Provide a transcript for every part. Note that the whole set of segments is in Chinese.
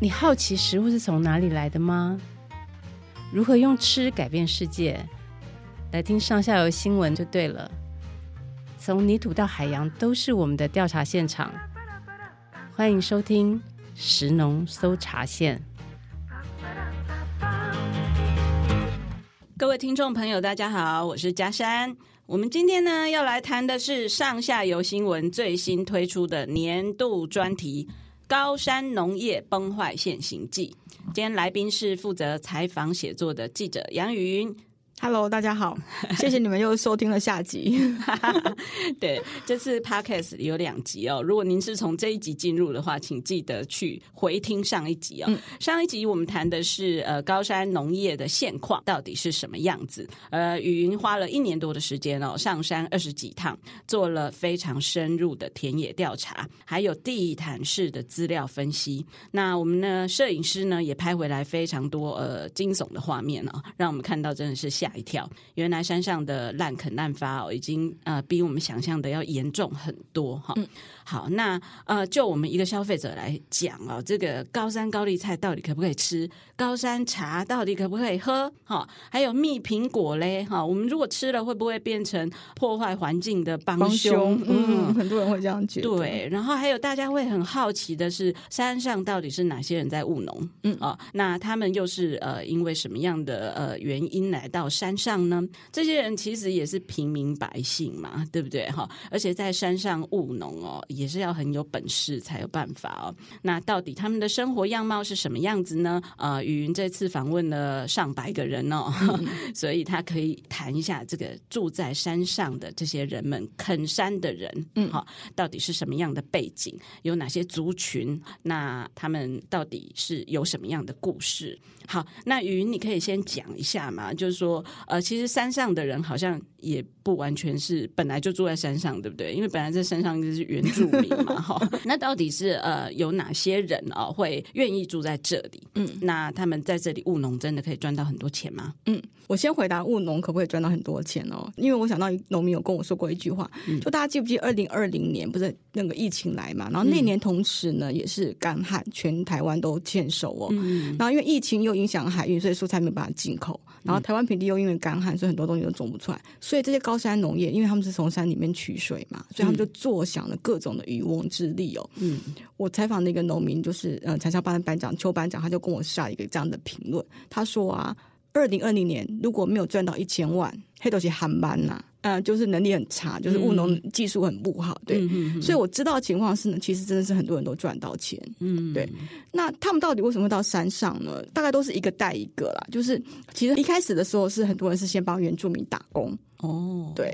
你好奇食物是从哪里来的吗？如何用吃改变世界？来听上下游新闻就对了。从泥土到海洋，都是我们的调查现场。欢迎收听食农搜查线。各位听众朋友，大家好，我是佳珊。我们今天呢要来谈的是上下游新闻最新推出的年度专题。高山农业崩坏现形记，今天来宾是负责采访写作的记者杨云。Hello，大家好，谢谢你们又收听了下集。对，这次 Podcast 有两集哦。如果您是从这一集进入的话，请记得去回听上一集哦。嗯、上一集我们谈的是呃高山农业的现况到底是什么样子。呃，雨云花了一年多的时间哦，上山二十几趟，做了非常深入的田野调查，还有地毯式的资料分析。那我们呢，摄影师呢也拍回来非常多呃惊悚的画面哦，让我们看到真的是吓。吓一跳！原来山上的滥垦滥伐哦，已经呃比我们想象的要严重很多哈。嗯、好，那呃就我们一个消费者来讲哦，这个高山高丽菜到底可不可以吃？高山茶到底可不可以喝？哈，还有蜜苹果嘞哈，我们如果吃了会不会变成破坏环境的帮凶？嗯，很多人会这样觉得。对，然后还有大家会很好奇的是，山上到底是哪些人在务农？嗯啊，那他们又是呃因为什么样的呃原因来到？山上呢，这些人其实也是平民百姓嘛，对不对哈？而且在山上务农哦，也是要很有本事才有办法哦。那到底他们的生活样貌是什么样子呢？呃，雨云这次访问了上百个人哦，嗯、所以他可以谈一下这个住在山上的这些人们，垦山的人，嗯，好，到底是什么样的背景？有哪些族群？那他们到底是有什么样的故事？好，那雨云你可以先讲一下嘛，就是说。呃，其实山上的人好像也不完全是本来就住在山上，对不对？因为本来在山上就是原住民嘛，哈。那到底是呃有哪些人啊、哦、会愿意住在这里？嗯，那他们在这里务农真的可以赚到很多钱吗？嗯，我先回答务农可不可以赚到很多钱哦？因为我想到农民有跟我说过一句话，嗯、就大家记不记得二零二零年不是那个疫情来嘛？然后那年同时呢也是干旱，全台湾都欠收哦。嗯，然后因为疫情又影响海运，所以蔬菜没有办法进口。然后台湾平地又因为干旱，所以很多东西都种不出来。所以这些高山农业，因为他们是从山里面取水嘛，所以他们就坐享了各种的渔翁之利哦。嗯，我采访那个农民，就是呃，产销班的班长邱班长，他就跟我下一个这样的评论。他说啊，二零二零年如果没有赚到一千万，黑头是航班呐。呃，就是能力很差，就是务农技术很不好，对，嗯、所以我知道的情况是呢，其实真的是很多人都赚到钱，嗯，对。那他们到底为什么会到山上呢？大概都是一个带一个啦，就是其实一开始的时候是很多人是先帮原住民打工，哦，对，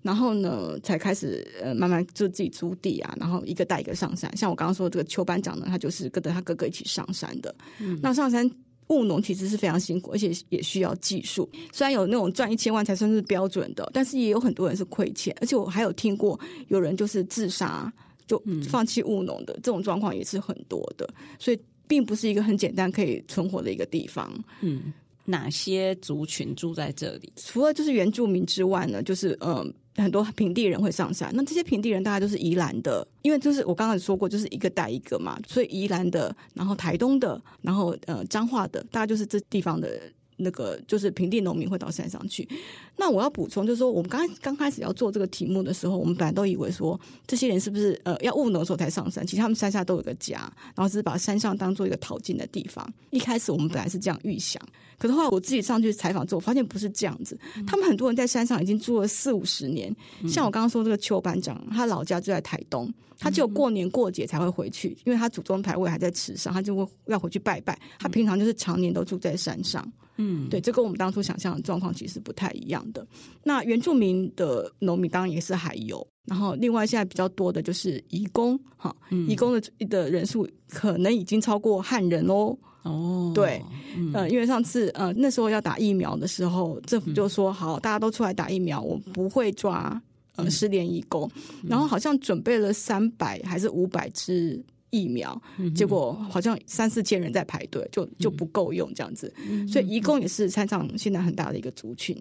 然后呢才开始呃慢慢就自己租地啊，然后一个带一个上山。像我刚刚说的这个邱班长呢，他就是跟着他哥哥一起上山的，嗯，那上山。务农其实是非常辛苦，而且也需要技术。虽然有那种赚一千万才算是标准的，但是也有很多人是亏钱。而且我还有听过有人就是自杀，就放弃务农的、嗯、这种状况也是很多的。所以并不是一个很简单可以存活的一个地方。嗯，哪些族群住在这里？除了就是原住民之外呢，就是嗯。很多平地人会上山，那这些平地人大概都是宜兰的，因为就是我刚刚说过，就是一个带一个嘛，所以宜兰的，然后台东的，然后呃彰化的，大概就是这地方的。那个就是平地农民会到山上去。那我要补充，就是说我们刚刚开始要做这个题目的时候，我们本来都以为说这些人是不是呃要务农的时候才上山？其实他们山下都有个家，然后只是把山上当做一个淘金的地方。一开始我们本来是这样预想，可是后来我自己上去采访之后，发现不是这样子。他们很多人在山上已经住了四五十年。像我刚刚说这个邱班长，他老家就在台东，他只有过年过节才会回去，因为他祖宗牌位还在池上，他就会要回去拜拜。他平常就是常年都住在山上。嗯，对，这跟我们当初想象的状况其实不太一样的。那原住民的农民当然也是还有，然后另外现在比较多的就是移工，哈，移工的的人数可能已经超过汉人喽。哦，对，嗯、呃，因为上次呃那时候要打疫苗的时候，政府就说好，大家都出来打疫苗，我不会抓呃失联义工，然后好像准备了三百还是五百支。疫苗，结果好像三四千人在排队，就就不够用这样子，所以一共也是山上现在很大的一个族群。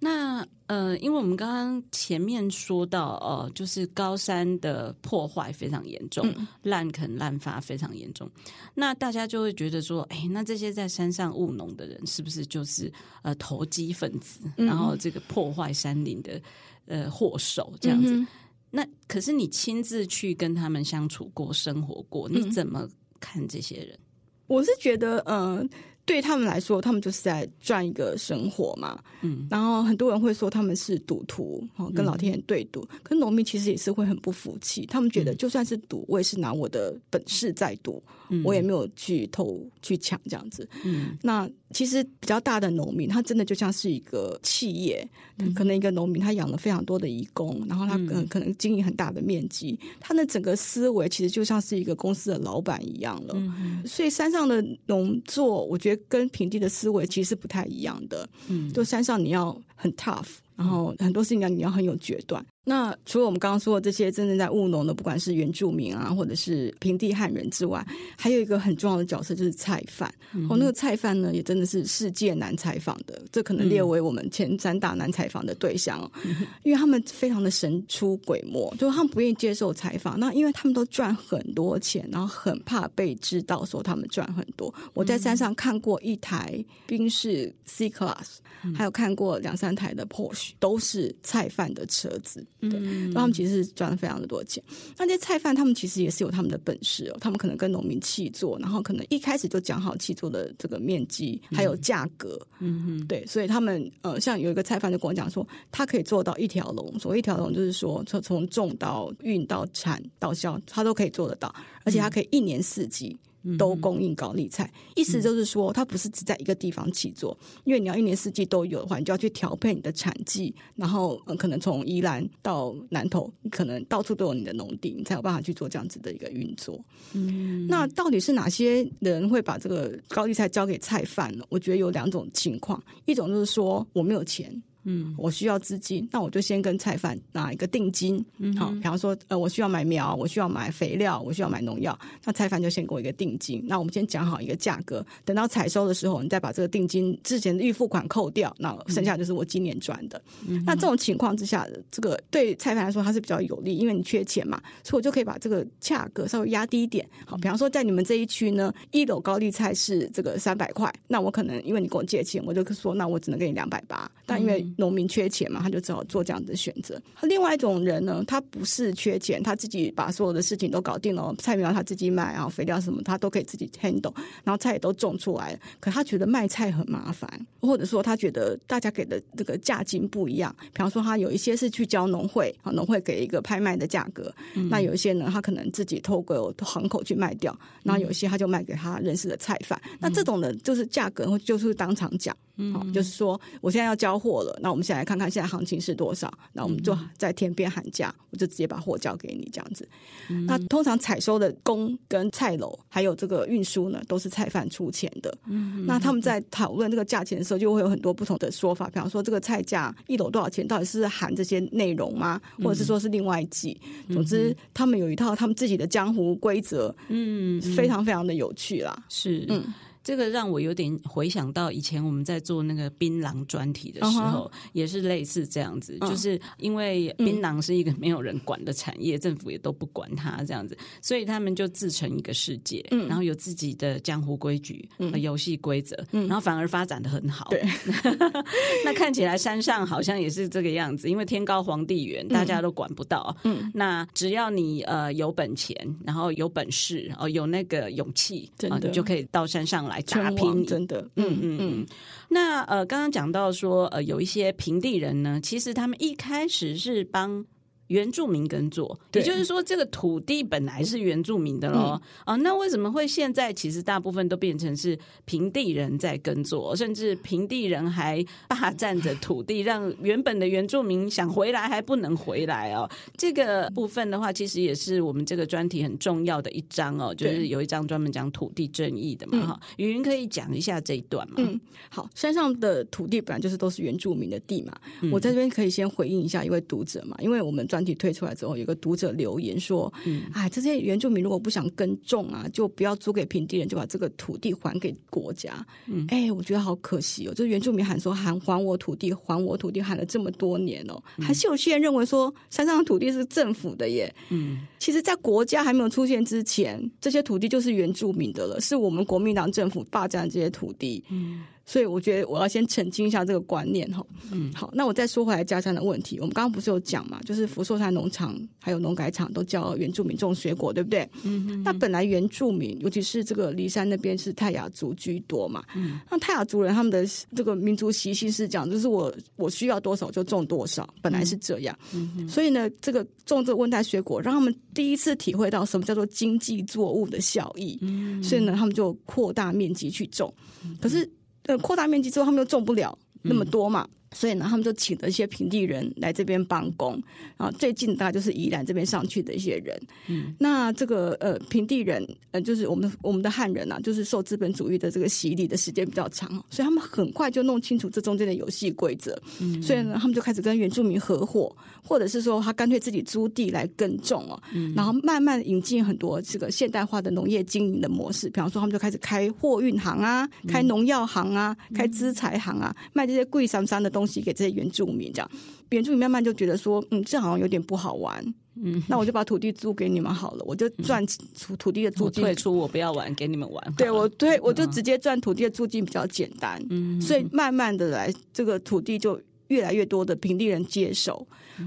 那呃，因为我们刚刚前面说到，呃，就是高山的破坏非常严重，嗯、滥垦滥伐非常严重，那大家就会觉得说，哎，那这些在山上务农的人，是不是就是呃投机分子，嗯、然后这个破坏山林的呃祸首这样子？嗯、那可是你亲自去跟他们相处过、生活过，你怎么看这些人？嗯、我是觉得，嗯、呃。对他们来说，他们就是在赚一个生活嘛。嗯，然后很多人会说他们是赌徒，跟老天爷对赌。嗯、可是农民其实也是会很不服气，他们觉得就算是赌，我也是拿我的本事在赌，嗯、我也没有去偷去抢这样子。嗯，那。其实比较大的农民，他真的就像是一个企业，嗯、可能一个农民他养了非常多的移工，然后他可能可能经营很大的面积，嗯、他的整个思维其实就像是一个公司的老板一样了。嗯、所以山上的农作，我觉得跟平地的思维其实不太一样的。嗯，就山上你要很 tough。然后很多事情要你要很有决断。那除了我们刚刚说的这些真正在务农的，不管是原住民啊，或者是平地汉人之外，还有一个很重要的角色就是菜贩。嗯、哦，那个菜贩呢，也真的是世界难采访的，这可能列为我们前三大难采访的对象哦。嗯、因为他们非常的神出鬼没，就是他们不愿意接受采访。那因为他们都赚很多钱，然后很怕被知道说他们赚很多。我在山上看过一台宾士 C Class，还有看过两三台的 Porsche。都是菜贩的车子，对，嗯、他们其实是赚了非常的多钱。那这些菜贩他们其实也是有他们的本事哦，他们可能跟农民契作，然后可能一开始就讲好契作的这个面积还有价格，嗯嗯，对，所以他们呃，像有一个菜贩就跟我讲说，他可以做到一条龙，所谓一条龙就是说，从从种到运到产到销，他都可以做得到，而且他可以一年四季。都供应高丽菜，意思就是说，它不是只在一个地方起作，因为你要一年四季都有的话，你就要去调配你的产季，然后可能从宜兰到南投，你可能到处都有你的农地，你才有办法去做这样子的一个运作。嗯，那到底是哪些人会把这个高丽菜交给菜贩呢？我觉得有两种情况，一种就是说我没有钱。嗯，我需要资金，那我就先跟菜贩拿一个定金。嗯，好，比方说，呃，我需要买苗，我需要买肥料，我需要买农药，那菜贩就先给我一个定金。那我们先讲好一个价格，等到采收的时候，你再把这个定金之前的预付款扣掉，那剩下就是我今年赚的。嗯，那这种情况之下，这个对菜贩来说它是比较有利，因为你缺钱嘛，所以我就可以把这个价格稍微压低一点。好，比方说在你们这一区呢，一篓高丽菜是这个三百块，那我可能因为你跟我借钱，我就说那我只能给你两百八，但因为农民缺钱嘛，他就只好做这样的选择。另外一种人呢，他不是缺钱，他自己把所有的事情都搞定了，菜苗他自己买，然后肥料什么他都可以自己 handle，然后菜也都种出来了。可他觉得卖菜很麻烦，或者说他觉得大家给的这个价金不一样。比方说，他有一些是去交农会，啊，农会给一个拍卖的价格。嗯、那有一些呢，他可能自己透过行口去卖掉，然后有一些他就卖给他认识的菜贩。嗯、那这种的，就是价格就是当场讲。嗯，就是说，我现在要交货了，那我们先来看看现在行情是多少，那我们就在天边喊价，我就直接把货交给你这样子。嗯、那通常采收的工跟菜楼还有这个运输呢，都是菜贩出钱的。嗯，那他们在讨论这个价钱的时候，就会有很多不同的说法，比方说这个菜价一篓多少钱，到底是含这些内容吗？或者是说是另外计？嗯、总之，他们有一套他们自己的江湖规则，嗯，非常非常的有趣啦。是，嗯。这个让我有点回想到以前我们在做那个槟榔专题的时候，uh huh. 也是类似这样子，uh huh. 就是因为槟榔是一个没有人管的产业，uh. 政府也都不管它这样子，所以他们就自成一个世界，嗯、然后有自己的江湖规矩、游戏规则，嗯、然后反而发展的很好。对，那看起来山上好像也是这个样子，因为天高皇帝远，大家都管不到。嗯，那只要你呃有本钱，然后有本事哦，有那个勇气，真的、呃、你就可以到山上来。来打拼，真的，嗯嗯嗯。那呃，刚刚讲到说，呃，有一些平地人呢，其实他们一开始是帮。原住民耕作，也就是说，这个土地本来是原住民的喽。啊、那为什么会现在其实大部分都变成是平地人在耕作，甚至平地人还霸占着土地，让原本的原住民想回来还不能回来哦。这个部分的话，其实也是我们这个专题很重要的一章哦，就是有一章专门讲土地正义的嘛。哈、嗯，芸芸可以讲一下这一段吗？嗯，好，山上的土地本来就是都是原住民的地嘛。嗯、我在这边可以先回应一下一位读者嘛，因为我们。专题推出来之后，有个读者留言说：“嗯，哎，这些原住民如果不想耕种啊，就不要租给平地人，就把这个土地还给国家。”嗯，哎，我觉得好可惜哦，就是原住民喊说喊还我土地，还我土地，喊了这么多年哦，还是有些人认为说山上的土地是政府的耶。嗯，其实，在国家还没有出现之前，这些土地就是原住民的了，是我们国民党政府霸占这些土地。嗯。所以我觉得我要先澄清一下这个观念哈。嗯，好，那我再说回来佳山的问题。我们刚刚不是有讲嘛，就是福寿山农场还有农改场都叫原住民种水果，对不对？嗯哼。那本来原住民，尤其是这个梨山那边是泰雅族居多嘛。嗯。那泰雅族人他们的这个民族习性是讲，就是我我需要多少就种多少，本来是这样。所以呢，这个种这个温带水果，让他们第一次体会到什么叫做经济作物的效益。嗯。所以呢，他们就扩大面积去种。可是。呃，扩大面积之后，他们又种不了那么多嘛。嗯所以呢，他们就请了一些平地人来这边帮工。啊，最近大概就是宜兰这边上去的一些人。嗯，那这个呃平地人，呃，就是我们我们的汉人啊，就是受资本主义的这个洗礼的时间比较长，所以他们很快就弄清楚这中间的游戏规则。嗯，所以呢，他们就开始跟原住民合伙，或者是说他干脆自己租地来耕种哦。嗯，然后慢慢引进很多这个现代化的农业经营的模式，比方说他们就开始开货运行啊，开农药行啊，开资材行啊，卖这些贵三三的东西。东西给这些原住民，这样原住民慢慢就觉得说，嗯，这好像有点不好玩，嗯，那我就把土地租给你们好了，我就赚土土地的租金，退出我不要玩，给你们玩。对我对我就直接赚土地的租金比较简单，嗯，所以慢慢的来，这个土地就越来越多的平地人接手。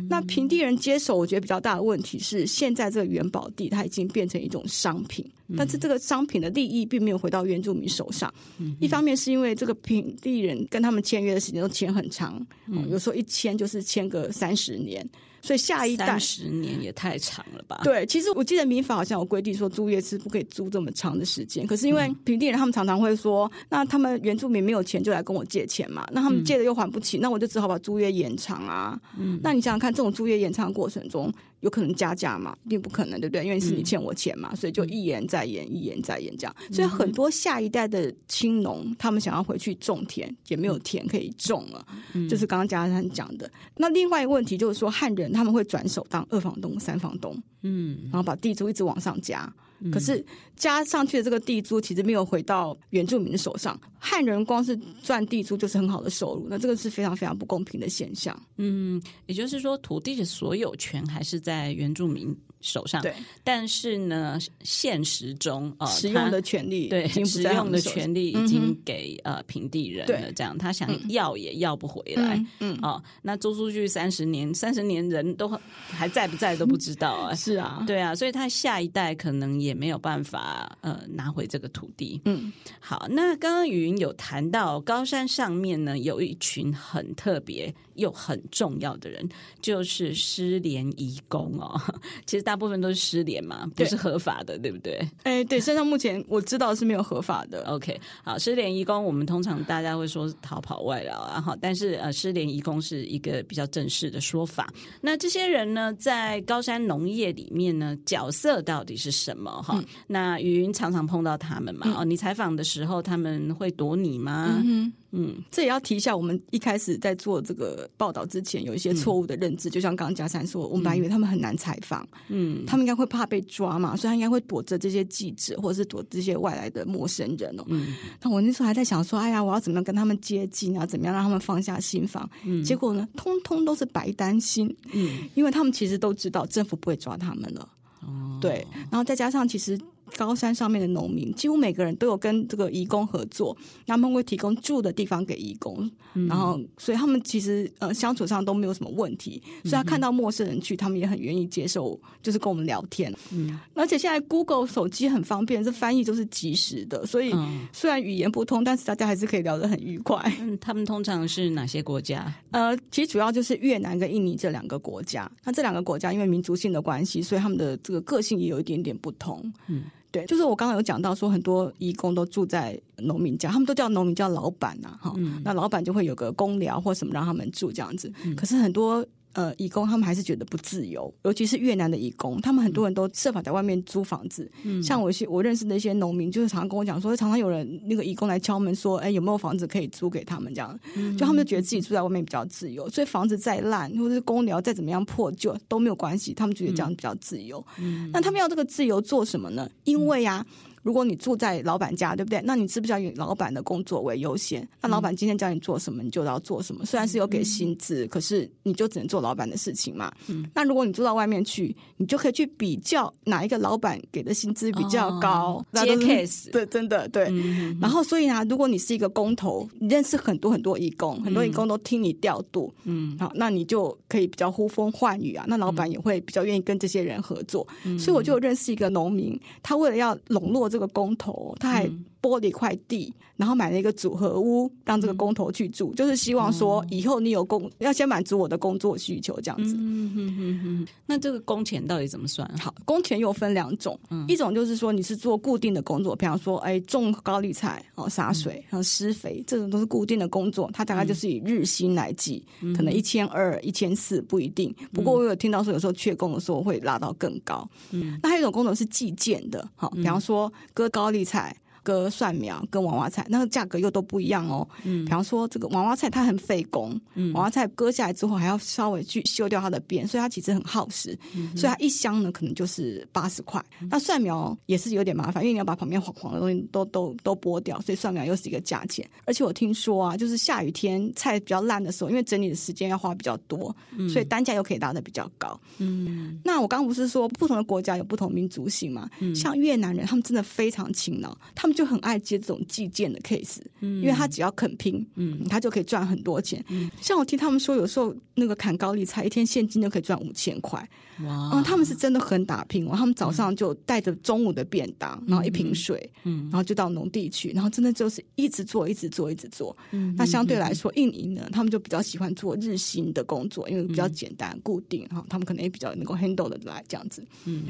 那平地人接手，我觉得比较大的问题是，现在这个元宝地它已经变成一种商品，但是这个商品的利益并没有回到原住民手上。一方面是因为这个平地人跟他们签约的时间都签很长，有时候一签就是签个三十年。所以下一代十年也太长了吧？对，其实我记得民法好像有规定说租约是不可以租这么长的时间。可是因为平地人他们常常会说，那他们原住民没有钱就来跟我借钱嘛，那他们借了又还不起，那我就只好把租约延长啊。嗯，那你想想看，这种租约延长的过程中。有可能加价嘛？并不可能，对不对？因为是你欠我钱嘛，嗯、所以就一延再延，一延再延这样。所以很多下一代的青农，他们想要回去种田，也没有田可以种了。嗯、就是刚刚嘉山讲的。那另外一个问题就是说，汉人他们会转手当二房东、三房东，嗯，然后把地租一直往上加。可是加上去的这个地租其实没有回到原住民的手上，汉人光是赚地租就是很好的收入，那这个是非常非常不公平的现象。嗯，也就是说，土地的所有权还是在原住民手上，对，但是呢，现实中啊，使用的权利对，使用的权利已经给呃平地人了，这样他想要也要不回来，嗯啊，那租出去三十年，三十年人都还在不在都不知道啊，是啊，对啊，所以他下一代可能也没有办法呃拿回这个土地，嗯，好，那刚刚语音有谈到高山上面呢有一群很特别又很重要的人，就是失联移工哦，其实。大部分都是失联嘛，不是合法的，对，对不对？哎，对，身上目前我知道是没有合法的。OK，好，失联移工，我们通常大家会说逃跑外劳啊，哈，但是呃，失联移工是一个比较正式的说法。那这些人呢，在高山农业里面呢，角色到底是什么？哈、嗯，那语音常常碰到他们嘛，哦、嗯，你采访的时候他们会躲你吗？嗯嗯，这也要提一下，我们一开始在做这个报道之前，有一些错误的认知。嗯、就像刚刚嘉山说，我们本来以为他们很难采访，嗯，他们应该会怕被抓嘛，所以他应该会躲着这些记者，或者是躲这些外来的陌生人哦。嗯，那我那时候还在想说，哎呀，我要怎么样跟他们接近啊？怎么样让他们放下心防？嗯，结果呢，通通都是白担心。嗯，因为他们其实都知道政府不会抓他们了。哦，对，然后再加上其实。高山上面的农民几乎每个人都有跟这个义工合作，他们会提供住的地方给义工，嗯、然后所以他们其实呃相处上都没有什么问题，所以他看到陌生人去，他们也很愿意接受，就是跟我们聊天。嗯，而且现在 Google 手机很方便，这翻译都是即时的，所以虽然语言不通，但是大家还是可以聊得很愉快。嗯，他们通常是哪些国家？呃，其实主要就是越南跟印尼这两个国家。那这两个国家因为民族性的关系，所以他们的这个个性也有一点点不同。嗯。对，就是我刚刚有讲到说，很多义工都住在农民家，他们都叫农民叫老板呐，哈，嗯、那老板就会有个公寮或什么让他们住这样子。嗯、可是很多呃，义工他们还是觉得不自由，尤其是越南的义工，他们很多人都设法在外面租房子。嗯，像我我认识的一些农民，就是常常跟我讲说，常常有人那个义工来敲门说，哎，有没有房子可以租给他们？这样，就他们就觉得自己住在外面比较自由，所以房子再烂或者是公寮再怎么样破旧都没有关系，他们觉得这样比较自由。嗯，那他们要这个自由做什么呢？因为呀、啊。如果你住在老板家，对不对？那你是不是要以老板的工作为优先？那老板今天叫你做什么，你就要做什么。虽然是有给薪资，嗯、可是你就只能做老板的事情嘛。嗯、那如果你住到外面去，你就可以去比较哪一个老板给的薪资比较高。接 case，对，真的对。嗯、然后，所以呢，如果你是一个工头，你认识很多很多义工，很多义工都听你调度，嗯，好，那你就可以比较呼风唤雨啊。那老板也会比较愿意跟这些人合作。嗯、所以我就认识一个农民，他为了要笼络这个。这个工头，他还拨了一块地，然后买了一个组合屋，让这个工头去住，嗯、就是希望说以后你有工，哦、要先满足我的工作需求，这样子。嗯哼哼哼。那这个工钱到底怎么算？好，工钱又分两种，嗯、一种就是说你是做固定的工作，比方说，哎，种高丽菜哦，洒水，然后施肥，这种都是固定的工作，它大概就是以日薪来计，嗯、可能一千二、一千四不一定。不过我有听到说，有时候缺工的时候会拉到更高。嗯，那还有一种工作是计件的，好，比方说。割高丽菜。割蒜苗跟娃娃菜，那个价格又都不一样哦。嗯，比方说这个娃娃菜它很费工，嗯，娃娃菜割下来之后还要稍微去修掉它的边，所以它其实很耗时。嗯、所以它一箱呢可能就是八十块。嗯、那蒜苗也是有点麻烦，因为你要把旁边黄黄的东西都都都剥掉，所以蒜苗又是一个价钱。而且我听说啊，就是下雨天菜比较烂的时候，因为整理的时间要花比较多，嗯、所以单价又可以拉的比较高。嗯，那我刚刚不是说不同的国家有不同民族性嘛？嗯，像越南人，他们真的非常勤劳，他们。就很爱接这种计件的 case，嗯，因为他只要肯拼，嗯，他就可以赚很多钱。嗯，像我听他们说，有时候那个砍高丽菜，一天现金就可以赚五千块。哇，嗯，他们是真的很打拼哦。他们早上就带着中午的便当，然后一瓶水，嗯，然后就到农地去，然后真的就是一直做，一直做，一直做。嗯，那相对来说，印尼呢，他们就比较喜欢做日薪的工作，因为比较简单、固定哈，他们可能也比较能够 handle 的来这样子。嗯，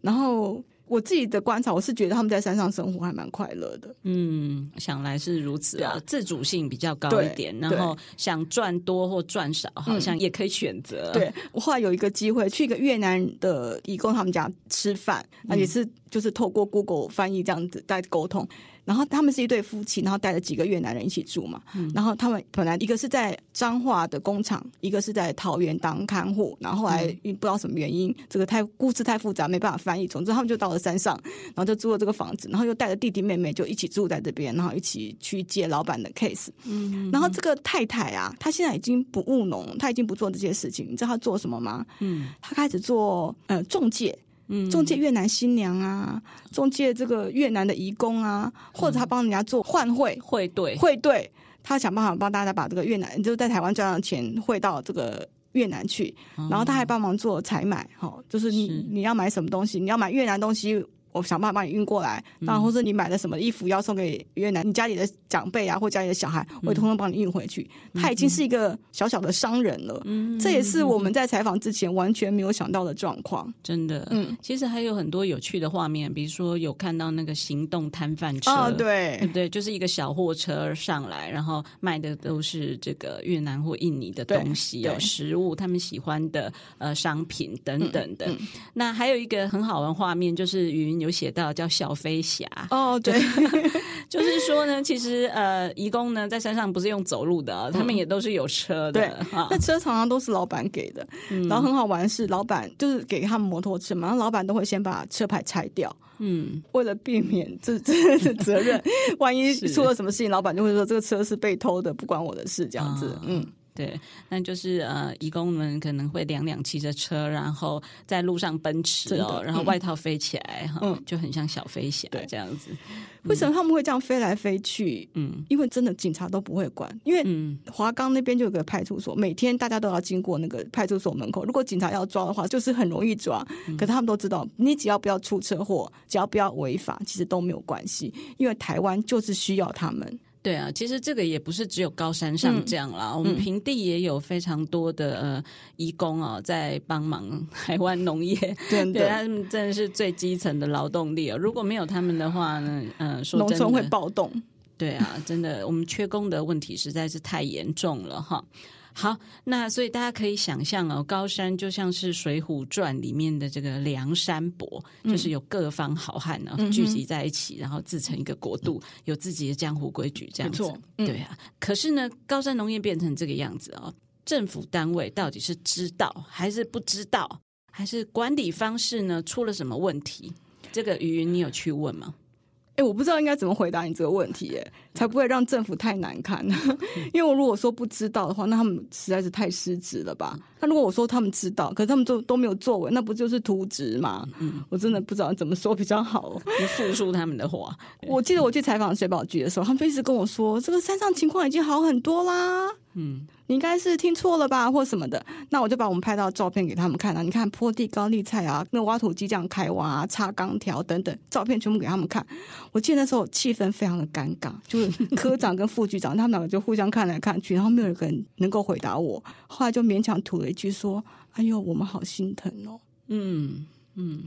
然后。我自己的观察，我是觉得他们在山上生活还蛮快乐的。嗯，想来是如此啊，自主性比较高一点，然后想赚多或赚少，好像也可以选择。对，我后来有一个机会去一个越南的义工他们家吃饭，那也是就是透过 Google 翻译这样子在沟通。然后他们是一对夫妻，然后带了几个越南人一起住嘛。嗯、然后他们本来一个是在彰化的工厂，一个是在桃园当看护。然后后来因不知道什么原因，这个太故事太复杂，没办法翻译。总之他们就到了山上，然后就租了这个房子，然后又带着弟弟妹妹就一起住在这边，然后一起去接老板的 case。嗯，然后这个太太啊，她现在已经不务农，她已经不做这些事情。你知道她做什么吗？嗯，她开始做呃中介。中介越南新娘啊，中介这个越南的移工啊，或者他帮人家做换汇。汇兑。汇兑，他想办法帮大家把这个越南就在台湾赚到的钱汇到这个越南去，然后他还帮忙做采买，好，就是你是。你要买什么东西，你要买越南东西。我想办法帮你运过来，然后或者你买的什么衣服要送给越南，你家里的长辈啊，或家里的小孩，我也通通帮你运回去。他已经是一个小小的商人了，嗯，这也是我们在采访之前完全没有想到的状况。真的，嗯，其实还有很多有趣的画面，比如说有看到那个行动摊贩车，哦，对，对，就是一个小货车上来，然后卖的都是这个越南或印尼的东西，有食物，他们喜欢的呃商品等等的。那还有一个很好玩画面，就是云。有写到叫小飞侠。哦，对，就是说呢，其实呃，义工呢在山上不是用走路的，嗯、他们也都是有车的，对，那、哦、车常常都是老板给的，嗯、然后很好玩的是，老板就是给他们摩托车嘛，然后老板都会先把车牌拆掉，嗯，为了避免这 这的责任，万一出了什么事情，老板就会说这个车是被偷的，不关我的事，这样子，哦、嗯。对，那就是呃，义工们可能会两两骑着车，然后在路上奔驰哦，的然后外套飞起来哈，嗯、就很像小飞侠这样子。为什么他们会这样飞来飞去？嗯，因为真的警察都不会管，因为华冈那边就有个派出所，每天大家都要经过那个派出所门口。如果警察要抓的话，就是很容易抓。可是他们都知道，你只要不要出车祸，只要不要违法，其实都没有关系，因为台湾就是需要他们。对啊，其实这个也不是只有高山上这样啦，嗯、我们平地也有非常多的呃义工啊、哦，在帮忙台湾农业，对，他们真的是最基层的劳动力哦。如果没有他们的话呢，呃，说农村会暴动。对啊，真的，我们缺工的问题实在是太严重了哈。好，那所以大家可以想象哦，高山就像是《水浒传》里面的这个梁山伯，嗯、就是有各方好汉呢、啊、聚集在一起，然后自成一个国度，嗯、有自己的江湖规矩，这样子。嗯、对啊，可是呢，高山农业变成这个样子哦，政府单位到底是知道还是不知道，还是管理方式呢出了什么问题？这个瑜云，你有去问吗？哎，我不知道应该怎么回答你这个问题，耶，才不会让政府太难堪。因为我如果说不知道的话，那他们实在是太失职了吧？那如果我说他们知道，可是他们都都没有作为，那不就是渎职吗？嗯，我真的不知道怎么说比较好。你复述他们的话，我记得我去采访水保局的时候，他们一直跟我说，这个山上情况已经好很多啦。嗯。你应该是听错了吧，或什么的。那我就把我们拍到照片给他们看啊。你看坡地高丽菜啊，那挖土机这样开挖啊，插钢条等等，照片全部给他们看。我记得那时候气氛非常的尴尬，就是科长跟副局长 他们两个就互相看来看去，然后没有人能够回答我。后来就勉强吐了一句说：“哎呦，我们好心疼哦。”嗯嗯。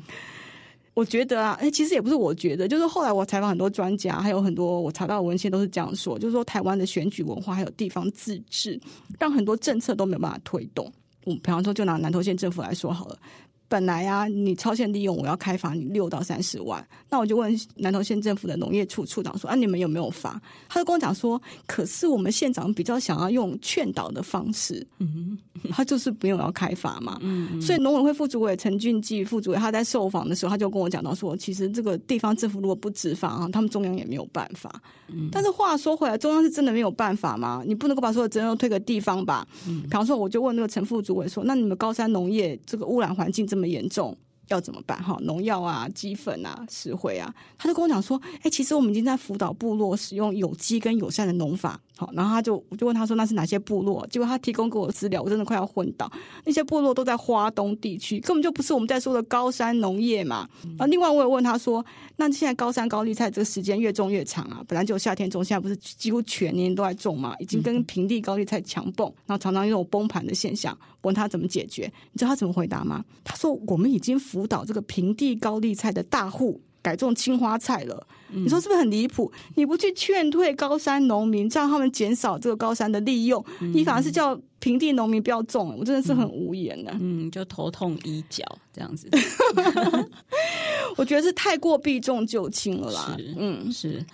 我觉得啊，哎，其实也不是我觉得，就是后来我采访很多专家，还有很多我查到的文献都是这样说，就是说台湾的选举文化还有地方自治，让很多政策都没有办法推动。我比方说，就拿南投县政府来说好了。本来啊，你超限利用，我要开罚你六到三十万。那我就问南投县政府的农业处处长说：“啊，你们有没有罚？”他就跟我讲说：“可是我们县长比较想要用劝导的方式，嗯，他就是没有要开罚嘛。嗯，所以农委会副主委陈俊记副主委他在受访的时候，他就跟我讲到说：其实这个地方政府如果不执法啊，他们中央也没有办法。嗯，但是话说回来，中央是真的没有办法吗？你不能够把所有责任都推给地方吧？嗯，比方说，我就问那个陈副主委说：“那你们高山农业这个污染环境这么严重？”要怎么办？哈，农药啊、鸡粪啊、石灰啊，他就跟我讲说，哎、欸，其实我们已经在辅导部落使用有机跟友善的农法。好，然后他就我就问他说，那是哪些部落？结果他提供给我资料，我真的快要昏倒。那些部落都在花东地区，根本就不是我们在说的高山农业嘛。啊，另外我也问他说，那现在高山高丽菜这个时间越种越长啊，本来就夏天种，现在不是几乎全年都在种嘛？已经跟平地高丽菜强蹦，然后常常有崩盘的现象。问他怎么解决？你知道他怎么回答吗？他说我们已经辅导这个平地高丽菜的大户。改种青花菜了，你说是不是很离谱？你不去劝退高山农民，让他们减少这个高山的利用，你反而是叫平地农民不要种，我真的是很无言的。嗯，就头痛医脚这样子，我觉得是太过避重就轻了啦。是嗯，是。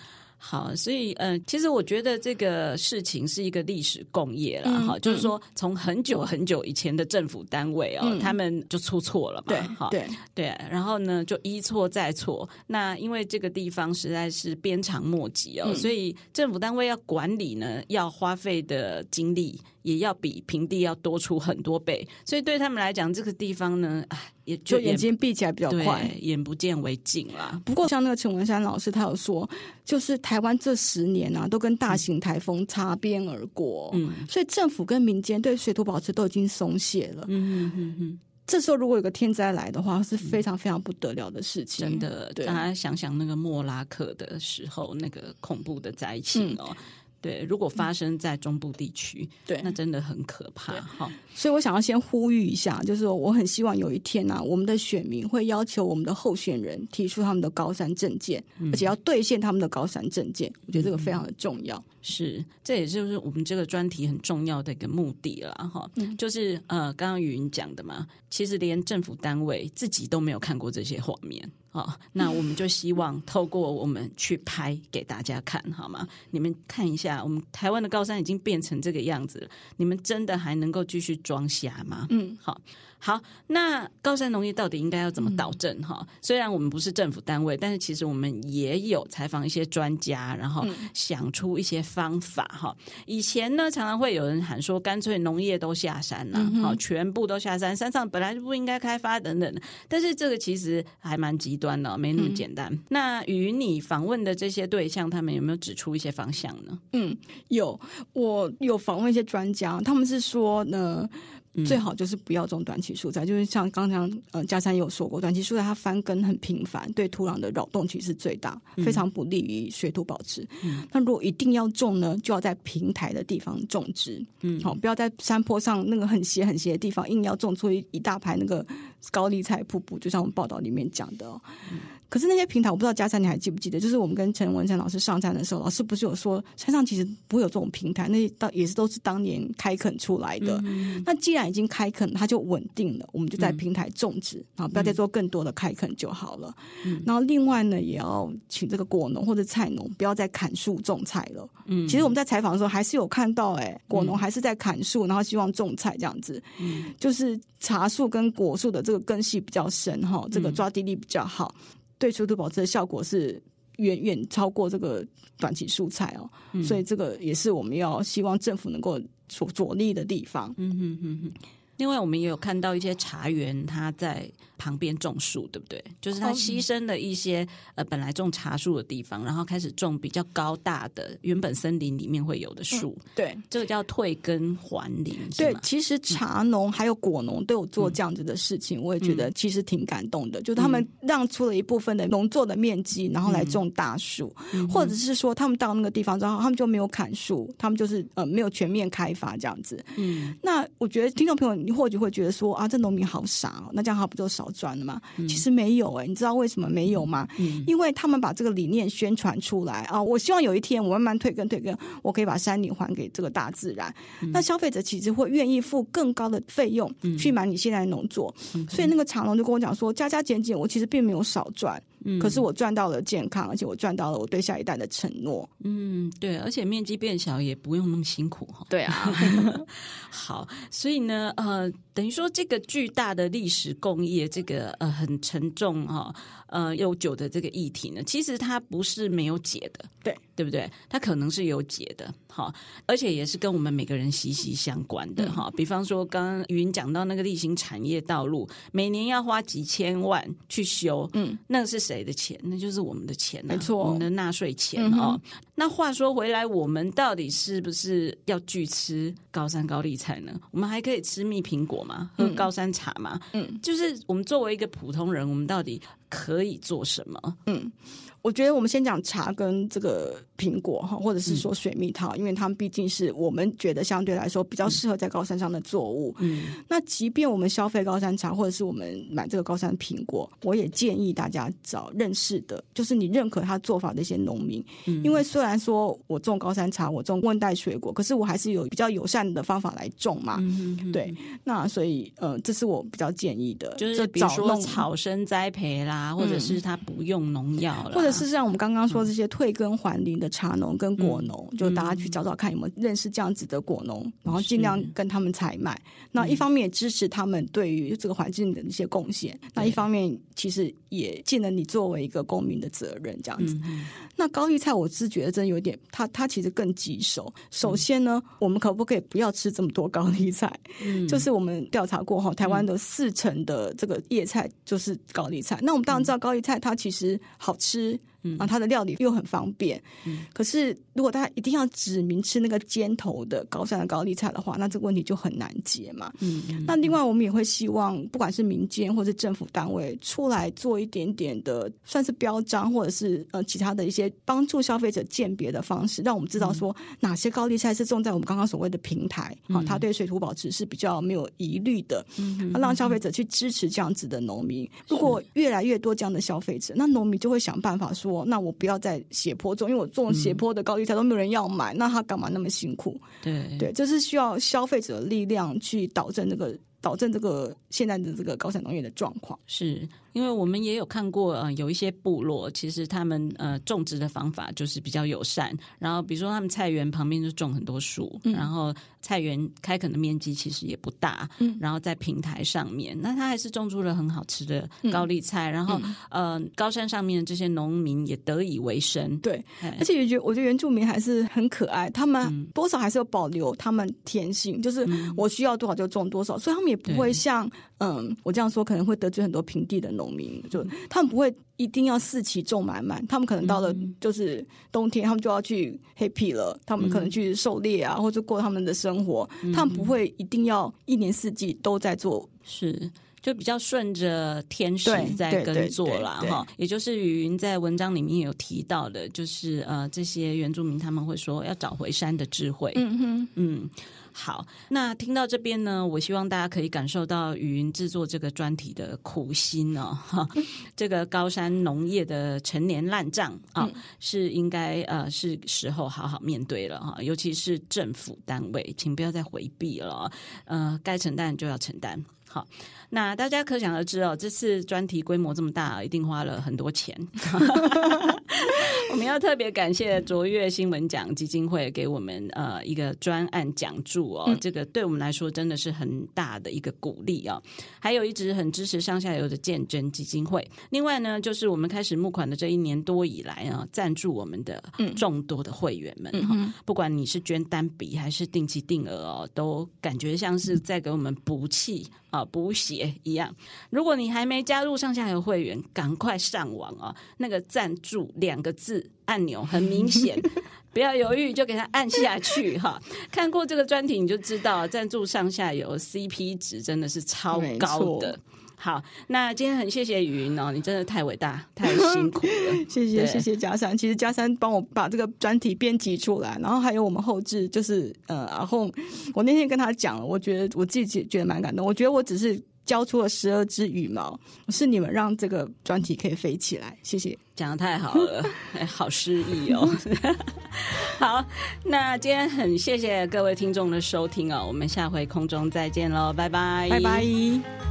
好，所以呃，其实我觉得这个事情是一个历史共业了哈，嗯、就是说从很久很久以前的政府单位哦，嗯、他们就出错了嘛，对，好，对对，然后呢就一错再错，那因为这个地方实在是鞭长莫及哦，嗯、所以政府单位要管理呢，要花费的精力。也要比平地要多出很多倍，所以对他们来讲，这个地方呢，也就，眼睛闭起来比较快，眼不见为净啦。不过，像那个陈文山老师，他有说，就是台湾这十年啊，都跟大型台风擦边而过，嗯，所以政府跟民间对水土保持都已经松懈了，嗯嗯嗯嗯。这时候如果有个天灾来的话，是非常非常不得了的事情，真的。大家想想那个莫拉克的时候，那个恐怖的灾情哦。嗯对，如果发生在中部地区，对，那真的很可怕哈。所以我想要先呼吁一下，就是说我很希望有一天呢、啊，我们的选民会要求我们的候选人提出他们的高山政见，嗯、而且要兑现他们的高山政见。我觉得这个非常的重要。是，这也就是我们这个专题很重要的一个目的了哈。嗯、就是呃，刚刚瑜云讲的嘛，其实连政府单位自己都没有看过这些画面。好，那我们就希望透过我们去拍给大家看，好吗？你们看一下，我们台湾的高山已经变成这个样子了，你们真的还能够继续装瞎吗？嗯，好。好，那高山农业到底应该要怎么导正哈？嗯、虽然我们不是政府单位，但是其实我们也有采访一些专家，然后想出一些方法哈。嗯、以前呢，常常会有人喊说，干脆农业都下山了，好、嗯，全部都下山，山上本来就不应该开发等等。但是这个其实还蛮极端的，没那么简单。嗯、那与你访问的这些对象，他们有没有指出一些方向呢？嗯，有，我有访问一些专家，他们是说呢。最好就是不要种短期蔬菜，嗯、就是像刚刚呃嘉山也有说过，短期蔬菜它翻根很频繁，对土壤的扰动其实最大，嗯、非常不利于水土保持。嗯、那如果一定要种呢，就要在平台的地方种植，嗯，好，不要在山坡上那个很斜很斜的地方硬要种出一一大排那个高丽菜瀑布，就像我们报道里面讲的。嗯可是那些平台，我不知道佳珊你还记不记得？就是我们跟陈文成老师上山的时候，老师不是有说山上其实不会有这种平台，那到也是都是当年开垦出来的。嗯、那既然已经开垦，它就稳定了，我们就在平台种植啊，不要再做更多的开垦就好了。嗯、然后另外呢，也要请这个果农或者菜农不要再砍树种菜了。嗯，其实我们在采访的时候还是有看到、欸，哎，果农还是在砍树，然后希望种菜这样子。嗯，就是茶树跟果树的这个根系比较深哈，这个抓地力比较好。对出土保持的效果是远远超过这个短期蔬菜哦，嗯、所以这个也是我们要希望政府能够着着力的地方。嗯哼哼哼。另外，我们也有看到一些茶园，他在旁边种树，对不对？就是他牺牲了一些呃本来种茶树的地方，然后开始种比较高大的原本森林里面会有的树。嗯、对，这个叫退耕还林。对，其实茶农还有果农都有做这样子的事情，嗯、我也觉得其实挺感动的。嗯、就是他们让出了一部分的农作的面积，然后来种大树，嗯、或者是说他们到那个地方之后，他们就没有砍树，他们就是呃没有全面开发这样子。嗯，那我觉得听众朋友，你或许会觉得说啊，这农民好傻哦，那这样他不就少？赚了吗？其实没有哎、欸，你知道为什么没有吗？嗯、因为他们把这个理念宣传出来啊，我希望有一天我慢慢退耕退耕，我可以把山林还给这个大自然。嗯、那消费者其实会愿意付更高的费用去买你现在的农作，嗯、所以那个长农就跟我讲说，加加减减，我其实并没有少赚。嗯，可是我赚到了健康，而且我赚到了我对下一代的承诺。嗯，对，而且面积变小也不用那么辛苦哈。对啊，好，所以呢，呃，等于说这个巨大的历史工业，这个呃很沉重哈，呃悠久的这个议题呢，其实它不是没有解的，对对不对？它可能是有解的，哈，而且也是跟我们每个人息息相关的哈。嗯、比方说，刚刚云讲到那个例行产业道路，每年要花几千万去修，嗯，那个是。谁的钱？那就是我们的钱、啊，没错，我们的纳税钱哦。嗯、哼那话说回来，我们到底是不是要拒吃高山高丽菜呢？我们还可以吃蜜苹果吗？喝高山茶吗？嗯，就是我们作为一个普通人，我们到底可以做什么？嗯。我觉得我们先讲茶跟这个苹果哈，或者是说水蜜桃，嗯、因为它们毕竟是我们觉得相对来说比较适合在高山上的作物。嗯，那即便我们消费高山茶，或者是我们买这个高山苹果，我也建议大家找认识的，就是你认可他做法的一些农民。嗯，因为虽然说我种高山茶，我种温带水果，可是我还是有比较友善的方法来种嘛。嗯哼哼，对，那所以呃，这是我比较建议的，就是比如说草生栽培啦，或者是他不用农药了，或者。是像，我们刚刚说这些退耕还林的茶农跟果农，嗯、就大家去找找看有没有认识这样子的果农，嗯、然后尽量跟他们采买。那一方面也支持他们对于这个环境的一些贡献，嗯、那一方面其实也尽了你作为一个公民的责任，这样子。嗯、那高丽菜，我是觉得真有点，它它其实更棘手。首先呢，嗯、我们可不可以不要吃这么多高丽菜？嗯、就是我们调查过后，台湾的四成的这个叶菜就是高丽菜。嗯、那我们当然知道高丽菜它其实好吃。嗯，啊，它的料理又很方便。嗯，可是如果大家一定要指明吃那个尖头的高山的高丽菜的话，那这个问题就很难解嘛。嗯，那另外我们也会希望，不管是民间或是政府单位出来做一点点的，算是标章或者是呃其他的一些帮助消费者鉴别的方式，让我们知道说哪些高丽菜是种在我们刚刚所谓的平台，啊，它对水土保持是比较没有疑虑的。嗯，让消费者去支持这样子的农民。如果越来越多这样的消费者，那农民就会想办法说。那我不要再斜坡种，因为我种斜坡的高丽菜都没有人要买，嗯、那他干嘛那么辛苦？对对，这是需要消费者的力量去导正这个导正这个现在的这个高山农业的状况。是。因为我们也有看过，呃，有一些部落，其实他们呃种植的方法就是比较友善。然后比如说他们菜园旁边就种很多树，嗯、然后菜园开垦的面积其实也不大，嗯、然后在平台上面，那他还是种出了很好吃的高丽菜。嗯、然后、嗯、呃，高山上面的这些农民也得以为生。对，而且也觉得我觉得原住民还是很可爱，他们多少还是有保留他们天性，就是我需要多少就种多少，所以他们也不会像嗯，我这样说可能会得罪很多平地的农。民就他们不会一定要四期种满满，他们可能到了就是冬天，他们就要去 happy 了，他们可能去狩猎啊，或者过他们的生活，他们不会一定要一年四季都在做。是，就比较顺着天时在耕作啦哈。也就是语云在文章里面有提到的，就是呃，这些原住民他们会说要找回山的智慧。嗯哼，嗯。好，那听到这边呢，我希望大家可以感受到语音制作这个专题的苦心哦。哈，这个高山农业的陈年烂账啊，是应该呃是时候好好面对了哈，尤其是政府单位，请不要再回避了，呃，该承担就要承担。好，那大家可想而知哦，这次专题规模这么大，一定花了很多钱。我们要特别感谢卓越新闻奖基金会给我们呃一个专案奖助哦，这个对我们来说真的是很大的一个鼓励哦。还有一直很支持上下游的见证基金会，另外呢，就是我们开始募款的这一年多以来啊，赞助我们的众多的会员们哈，不管你是捐单笔还是定期定额哦，都感觉像是在给我们补气。啊，补血一样。如果你还没加入上下游会员，赶快上网啊！那个赞助两个字按钮很明显，不要犹豫，就给它按下去哈。看过这个专题你就知道，赞助上下游 CP 值真的是超高的。好，那今天很谢谢雨云哦，你真的太伟大，太辛苦了，谢谢谢谢嘉山。其实嘉山帮我把这个专题编辑出来，然后还有我们后置，就是呃，然后我那天跟他讲了，我觉得我自己觉得蛮感动。我觉得我只是交出了十二只羽毛，是你们让这个专题可以飞起来。谢谢，讲的太好了，哎，好诗意哦。好，那今天很谢谢各位听众的收听哦，我们下回空中再见喽，拜拜，拜拜。